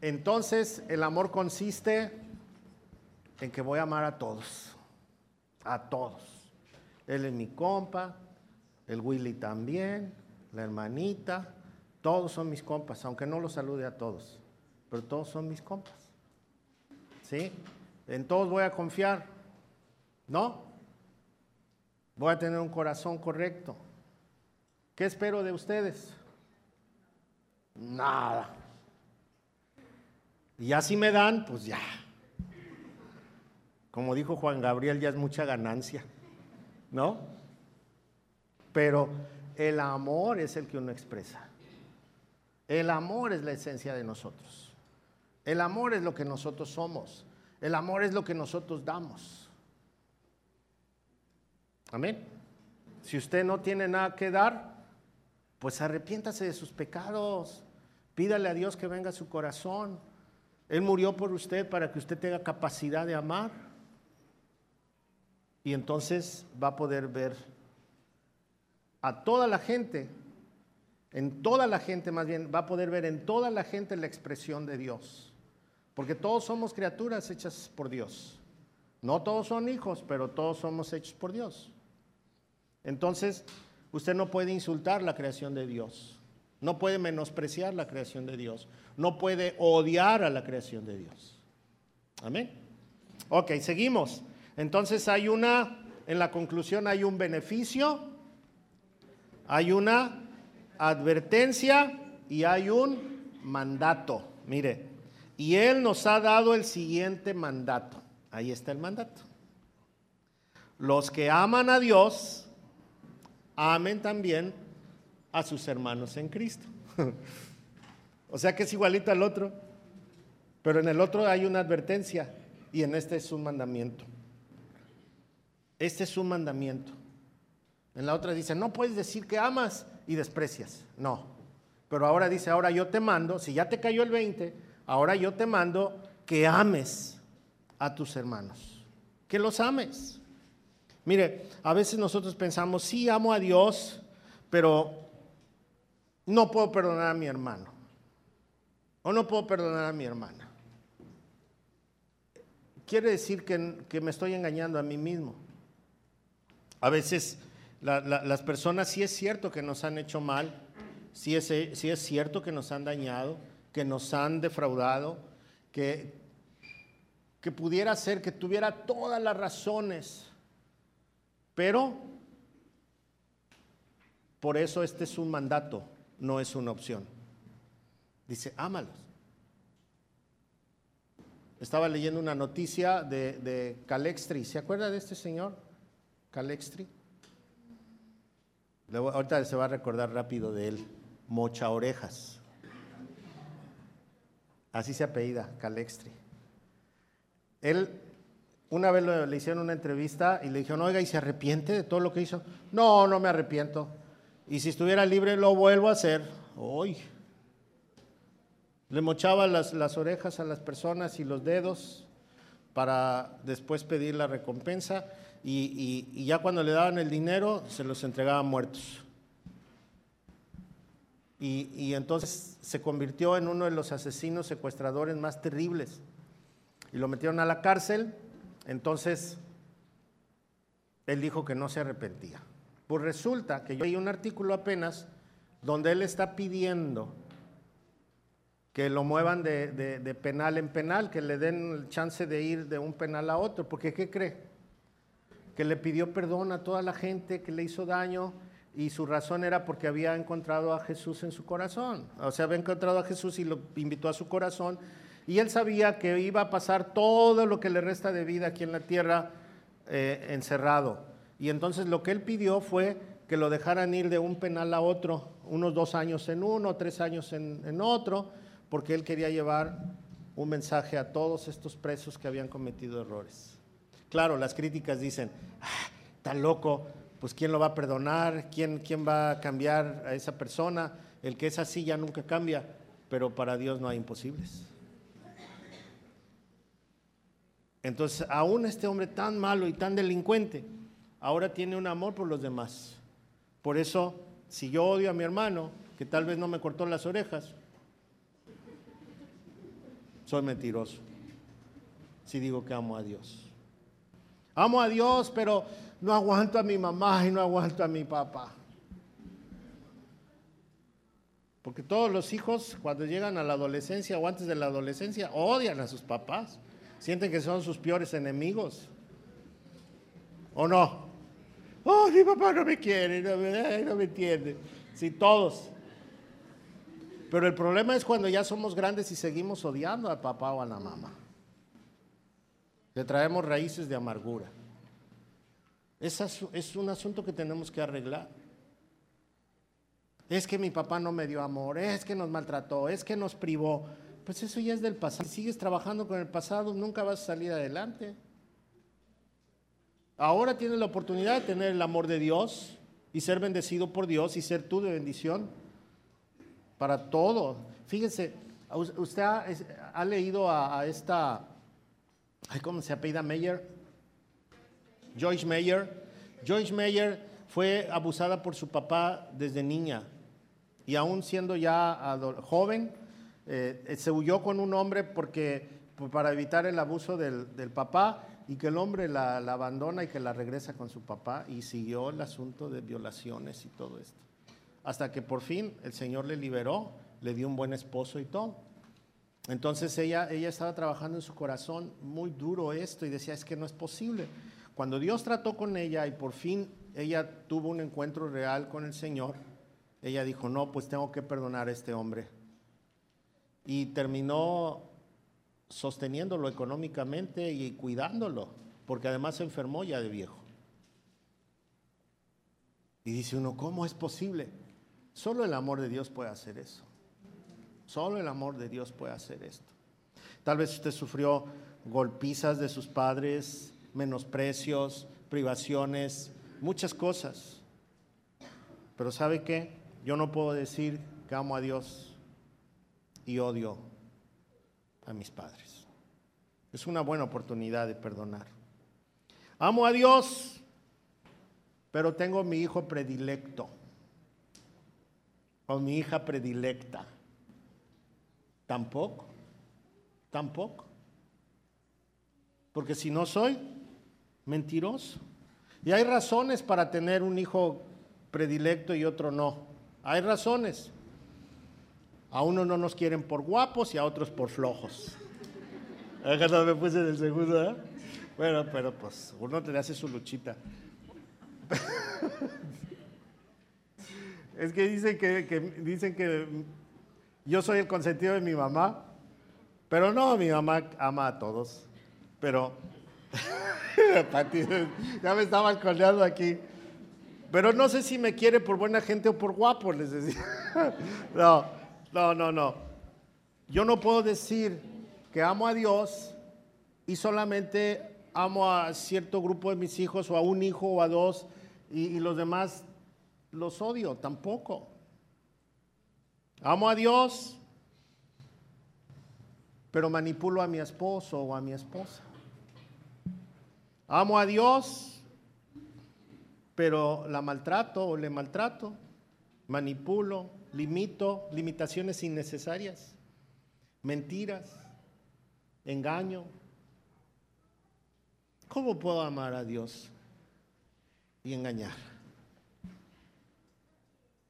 Entonces, el amor consiste en que voy a amar a todos a todos. Él es mi compa, el Willy también, la hermanita, todos son mis compas, aunque no los salude a todos, pero todos son mis compas. ¿Sí? En todos voy a confiar, ¿no? Voy a tener un corazón correcto. ¿Qué espero de ustedes? Nada. Y ya si me dan, pues ya. Como dijo Juan Gabriel, ya es mucha ganancia, ¿no? Pero el amor es el que uno expresa. El amor es la esencia de nosotros. El amor es lo que nosotros somos. El amor es lo que nosotros damos. Amén. Si usted no tiene nada que dar, pues arrepiéntase de sus pecados. Pídale a Dios que venga a su corazón. Él murió por usted para que usted tenga capacidad de amar. Y entonces va a poder ver a toda la gente, en toda la gente más bien, va a poder ver en toda la gente la expresión de Dios. Porque todos somos criaturas hechas por Dios. No todos son hijos, pero todos somos hechos por Dios. Entonces, usted no puede insultar la creación de Dios. No puede menospreciar la creación de Dios. No puede odiar a la creación de Dios. Amén. Ok, seguimos. Entonces hay una, en la conclusión hay un beneficio, hay una advertencia y hay un mandato. Mire, y Él nos ha dado el siguiente mandato. Ahí está el mandato. Los que aman a Dios, amen también a sus hermanos en Cristo. o sea que es igualito al otro, pero en el otro hay una advertencia y en este es un mandamiento. Este es un mandamiento. En la otra dice, no puedes decir que amas y desprecias. No. Pero ahora dice, ahora yo te mando, si ya te cayó el 20, ahora yo te mando que ames a tus hermanos. Que los ames. Mire, a veces nosotros pensamos, sí, amo a Dios, pero no puedo perdonar a mi hermano. O no puedo perdonar a mi hermana. Quiere decir que, me estoy engañando a mí mismo. A veces las personas sí es cierto que nos han hecho mal, sí es, sí es cierto que nos han dañado, que nos han defraudado, que, que pudiera ser que tuviera todas las razones pero por eso este es un mandato, no es una opción. Dice, ámalos. Estaba leyendo una noticia de, Calextri. ¿Se acuerda de este señor? Calextri. ahorita se va a recordar rápido de él. Mocha Orejas. Así se apellida, Calextri. Él una vez le, hicieron una entrevista y le dijeron, oiga, ¿y se arrepiente de todo lo que hizo? No, no me arrepiento. Y si estuviera libre, lo vuelvo a hacer. Hoy. Le mochaba las, las orejas a las personas y los dedos para después pedir la recompensa y, y, ya cuando le daban el dinero se los entregaban muertos. Y, y, entonces se convirtió en uno de los asesinos secuestradores más terribles. Y lo metieron a la cárcel entonces, él dijo que no se arrepentía. Pues resulta que yo leí un artículo apenas donde él está pidiendo que lo muevan de, penal en penal, que le den el chance de ir de un penal a otro, porque ¿qué cree? Que le pidió perdón a toda la gente que le hizo daño y su razón era porque había encontrado a Jesús en su corazón. O sea, había encontrado a Jesús y lo invitó a su corazón y él sabía que iba a pasar todo lo que le resta de vida aquí en la tierra eh, encerrado. Y entonces lo que él pidió fue que lo dejaran ir de un penal a otro, unos dos años en uno, tres años en, otro, porque él quería llevar un mensaje a todos estos presos que habían cometido errores. Claro, las críticas dicen, ah, loco, pues ¿quién lo va a perdonar? ¿Quién, ¿Quién va a cambiar a esa persona? El que es así ya nunca cambia, pero para Dios no hay imposibles. Entonces, aún este hombre tan malo y tan delincuente, ahora tiene un amor por los demás. Por eso, si yo odio a mi hermano, que tal vez no me cortó las orejas, soy mentiroso. Si digo que amo a Dios. Amo a Dios, pero no aguanto a mi mamá y no aguanto a mi papá. Porque todos los hijos, cuando llegan a la adolescencia o antes de la adolescencia, odian a sus papás. Sienten que son sus peores enemigos. ¿O no? Oh, mi papá no me quiere, no me, entiende. Sí, todos. Pero el problema es cuando ya somos grandes y seguimos odiando al papá o a la mamá. Le traemos raíces de amargura. Es un asunto que tenemos que arreglar. Es que mi papá no me dio amor, es que nos maltrató, es que nos privó. Pues eso ya es del pasado. Si sigues trabajando con el pasado, nunca vas a salir adelante. Ahora tienes la oportunidad de tener el amor de Dios y ser bendecido por Dios y ser tú de bendición para todo. Fíjense, usted ha, leído a, esta, ¿cómo se apellida Meyer? Joyce Meyer. Joyce Meyer fue abusada por su papá desde niña y aún siendo ya joven, eh, se huyó con un hombre porque para evitar el abuso del, del papá y que el hombre la, la, abandona y que la regresa con su papá y siguió el asunto de violaciones y todo esto. Hasta que por fin el Señor le liberó, le dio un buen esposo y todo. Entonces ella, ella estaba trabajando en su corazón muy duro esto y decía, es que no es posible. Cuando Dios trató con ella y por fin ella tuvo un encuentro real con el Señor, ella dijo, no, pues tengo que perdonar a este hombre. Y terminó sosteniéndolo económicamente y cuidándolo, porque además se enfermó ya de viejo. Y dice uno, ¿cómo es posible? Solo el amor de Dios puede hacer eso. Solo el amor de Dios puede hacer esto. Tal vez usted sufrió golpizas de sus padres, menosprecios, privaciones, muchas cosas. Pero ¿sabe qué? Yo no puedo decir que amo a Dios y odio a mis padres. Es una buena oportunidad de perdonar. Amo a Dios, pero tengo mi hijo predilecto o mi hija predilecta. Tampoco, tampoco. Porque si no soy mentiroso. Y hay razones para tener un hijo predilecto y otro no. Hay razones. A uno no nos quieren por guapos y a otros por flojos. no me puse del segundo, ¿eh? Bueno, pero pues uno te hace su luchita. es que dicen que, dicen que yo soy el consentido de mi mamá, pero no, mi mamá ama a todos. Pero ya me estaba escondiendo aquí. Pero no sé si me quiere por buena gente o por guapo, les decía. No, no, no, no. Yo no puedo decir que amo a Dios y solamente amo a cierto grupo de mis hijos o a un hijo o a dos y, los demás los odio, tampoco. Amo a Dios, pero manipulo a mi esposo o a mi esposa. Amo a Dios, pero la maltrato o le maltrato, manipulo, limito, limitaciones innecesarias, mentiras, engaño. ¿Cómo puedo amar a Dios y engañar?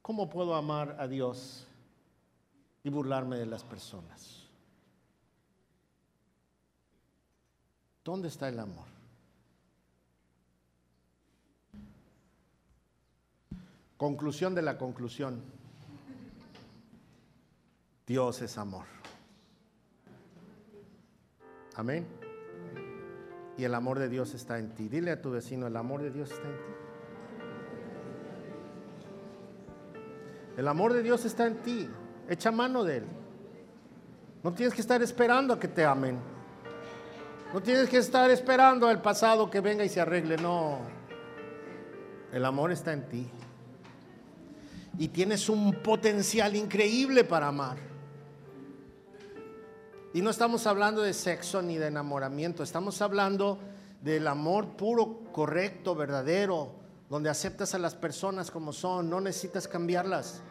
¿Cómo puedo amar a Dios y burlarme de las personas? ¿Dónde está el amor? Conclusión de la conclusión. Dios es amor. Amén. Y el amor de Dios está en ti. Dile a tu vecino, el amor de Dios está en ti. El amor de Dios está en ti. Echa mano de Él. No tienes que estar esperando a que te amen. No tienes que estar esperando al pasado que venga y se arregle. No. El amor está en ti y tienes un potencial increíble para amar. Y no estamos hablando de sexo ni de enamoramiento, estamos hablando del amor puro, correcto, verdadero, donde aceptas a las personas como son, no necesitas cambiarlas,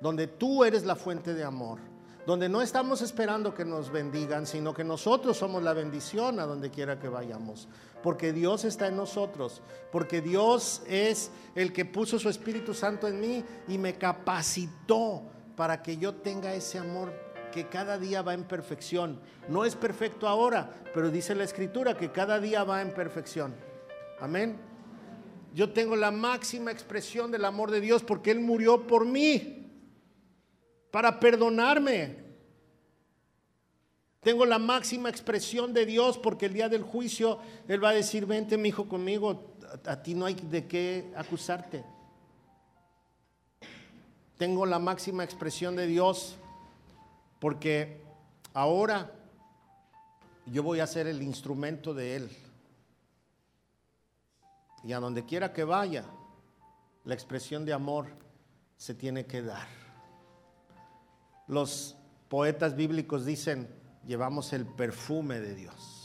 donde tú eres la fuente de amor, donde no estamos esperando que nos bendigan, sino que nosotros somos la bendición a donde quiera que vayamos, porque Dios está en nosotros, porque Dios es el que puso su Espíritu Santo en mí y me capacitó para que yo tenga ese amor que cada día va en perfección. No es perfecto ahora, pero dice la Escritura que cada día va en perfección. Amén. yo tengo la máxima expresión del amor de Dios porque Él murió por mí, para perdonarme. Tengo la máxima expresión de Dios porque el día del juicio Él va a decir, vente mi hijo conmigo, a, a ti no hay de qué acusarte. Tengo la máxima expresión de Dios porque ahora yo voy a ser el instrumento de Él. Y a donde quiera que vaya, la expresión de amor se tiene que dar. Los poetas bíblicos dicen, llevamos el perfume de Dios.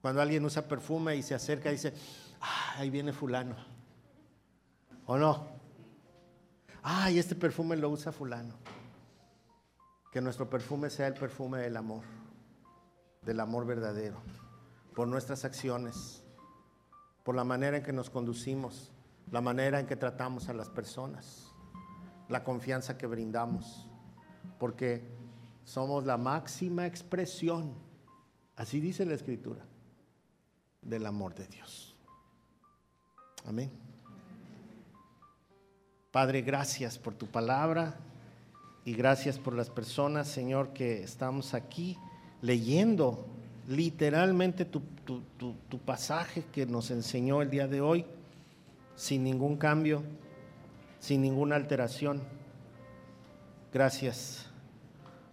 Cuando alguien usa perfume y se acerca, dice, ah, ahí viene fulano. ¿O no? Ay, este perfume lo usa fulano. Que nuestro perfume sea el perfume del amor, del amor verdadero, por nuestras acciones, por la manera en que nos conducimos, la manera en que tratamos a las personas, la confianza que brindamos, porque somos la máxima expresión, así dice la Escritura, del amor de Dios. Amén. Padre, gracias por tu palabra y gracias por las personas, Señor, que estamos aquí leyendo literalmente tu, tu, tu, pasaje que nos enseñó el día de hoy, sin ningún cambio, sin ninguna alteración. Gracias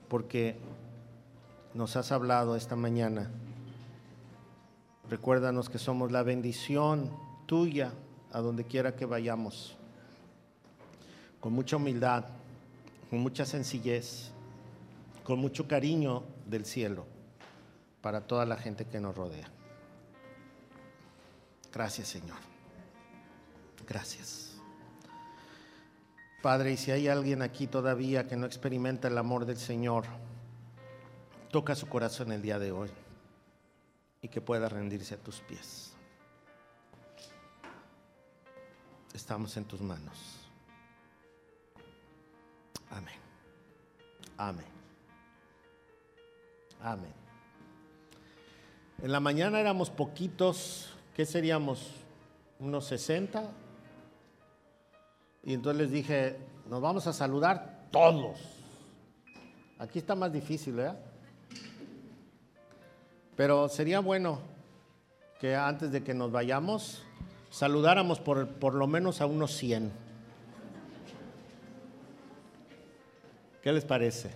porque nos has hablado esta mañana. Recuérdanos que somos la bendición tuya a donde quiera que vayamos, con mucha humildad, con mucha sencillez, con mucho cariño del cielo para toda la gente que nos rodea. Gracias Señor. Gracias. Padre, y si hay alguien aquí todavía que no experimenta el amor del Señor, toca su corazón el día de hoy y que pueda rendirse a tus pies. Estamos en tus manos. Amén. Amén. Amén. En la mañana éramos poquitos, ¿qué seríamos? Unos 60. Y entonces les dije, nos vamos a saludar todos. Aquí está más difícil, ¿verdad? Pero sería bueno que antes de que nos vayamos, saludáramos por, por lo menos a unos 100. ¿Qué les parece?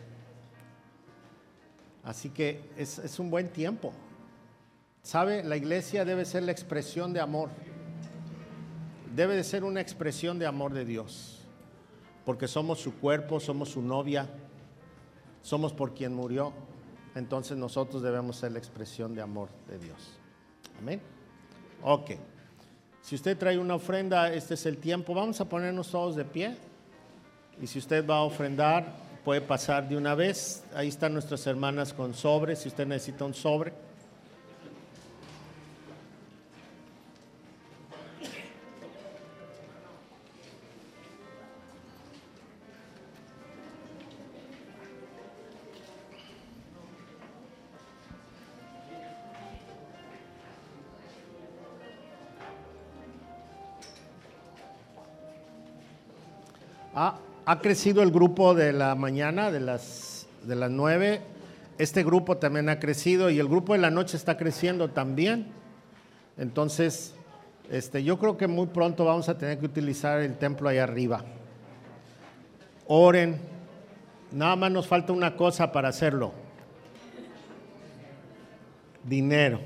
Así que es, un buen tiempo. ¿Sabe? La iglesia debe ser la expresión de amor. Debe de ser una expresión de amor de Dios. Porque somos su cuerpo, somos su novia, somos por quien murió. Entonces nosotros debemos ser la expresión de amor de Dios. Amén. Ok. Si usted trae una ofrenda, este es el tiempo. Vamos a ponernos todos de pie. Y si usted va a ofrendar, puede pasar de una vez. Ahí están nuestras hermanas con sobre. Si usted necesita un sobre. Ha, crecido el grupo de la mañana, de las, de las 9. Este grupo también ha crecido y el grupo de la noche está creciendo también. Entonces, este, yo creo que muy pronto vamos a tener que utilizar el templo ahí arriba. Oren. Nada más nos falta una cosa para hacerlo. Dinero.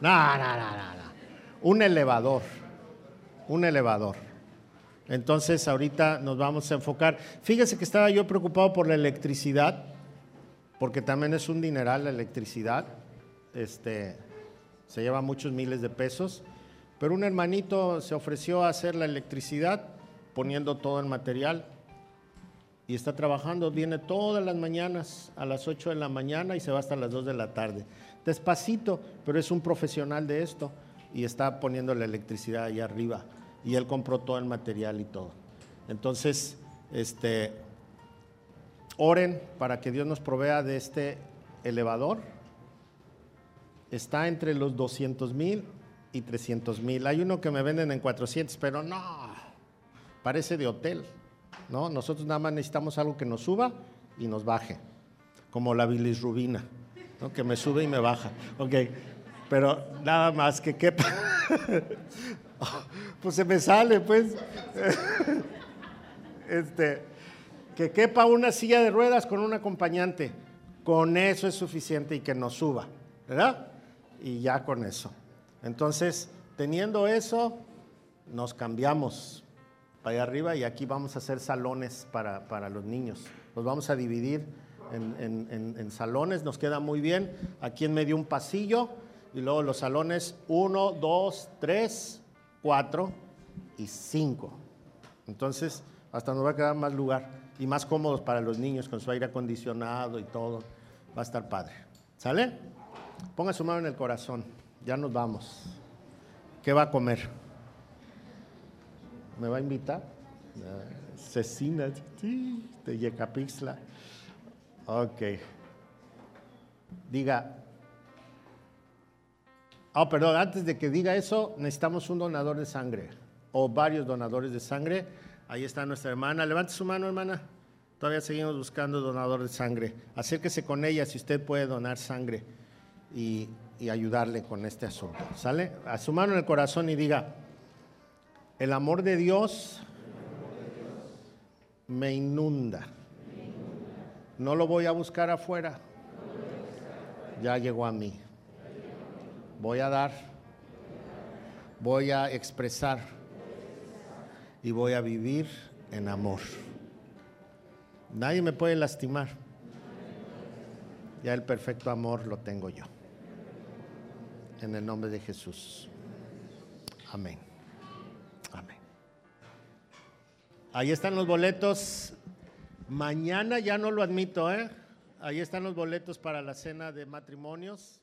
No, no, no. Un elevador. Un elevador. Entonces ahorita nos vamos a enfocar. Fíjese que estaba yo preocupado por la electricidad, porque también es un dineral la electricidad. Este, se lleva muchos miles de pesos. Pero un hermanito se ofreció a hacer la electricidad poniendo todo el material y está trabajando, viene todas las mañanas a las 8 de la mañana y se va hasta las 2 de la tarde. Despacito, pero es un profesional de esto y está poniendo la electricidad allá arriba y él compró todo el material y todo. Entonces, este, oren para que Dios nos provea de este elevador. Está entre los 200 mil y 300 mil. Hay uno que me venden en 400, pero no, parece de hotel. ¿no? Nosotros nada más necesitamos algo que nos suba y nos baje, como la bilirrubina, ¿no? que me sube y me baja. Ok, pero nada más que quepa. pues se me sale, pues. este, que quepa una silla de ruedas con un acompañante. Con eso es suficiente y que nos suba, ¿verdad? Y ya con eso. Entonces, teniendo eso, nos cambiamos para allá arriba y aquí vamos a hacer salones para, los niños. Los vamos a dividir en, en, salones, nos queda muy bien. Aquí en medio un pasillo y luego los salones 1, 2, 3, 4 y 5. Entonces, hasta nos va a quedar más lugar y más cómodos para los niños con su aire acondicionado y todo. Va a estar padre. ¿Sale? Ponga su mano en el corazón. Ya nos vamos. ¿Qué va a comer? ¿Me va a invitar? Cecina de Yecapixla. Ok. Diga. Oh, perdón, antes de que diga eso, necesitamos un donador de sangre o varios donadores de sangre. Ahí está nuestra hermana. Levante su mano, hermana. Todavía seguimos buscando donador de sangre. Acérquese con ella si usted puede donar sangre y, ayudarle con este asunto. ¿Sale? A su mano en el corazón y diga, el amor de Dios me inunda. No lo voy a buscar afuera. Ya llegó a mí. Voy a dar. Voy a expresar. Y voy a vivir en amor. Nadie me puede lastimar. Ya el perfecto amor lo tengo yo. En el nombre de Jesús. Amén. Amén. Ahí están los boletos. Mañana ya no lo admito, ¿eh? Ahí están los boletos para la cena de matrimonios.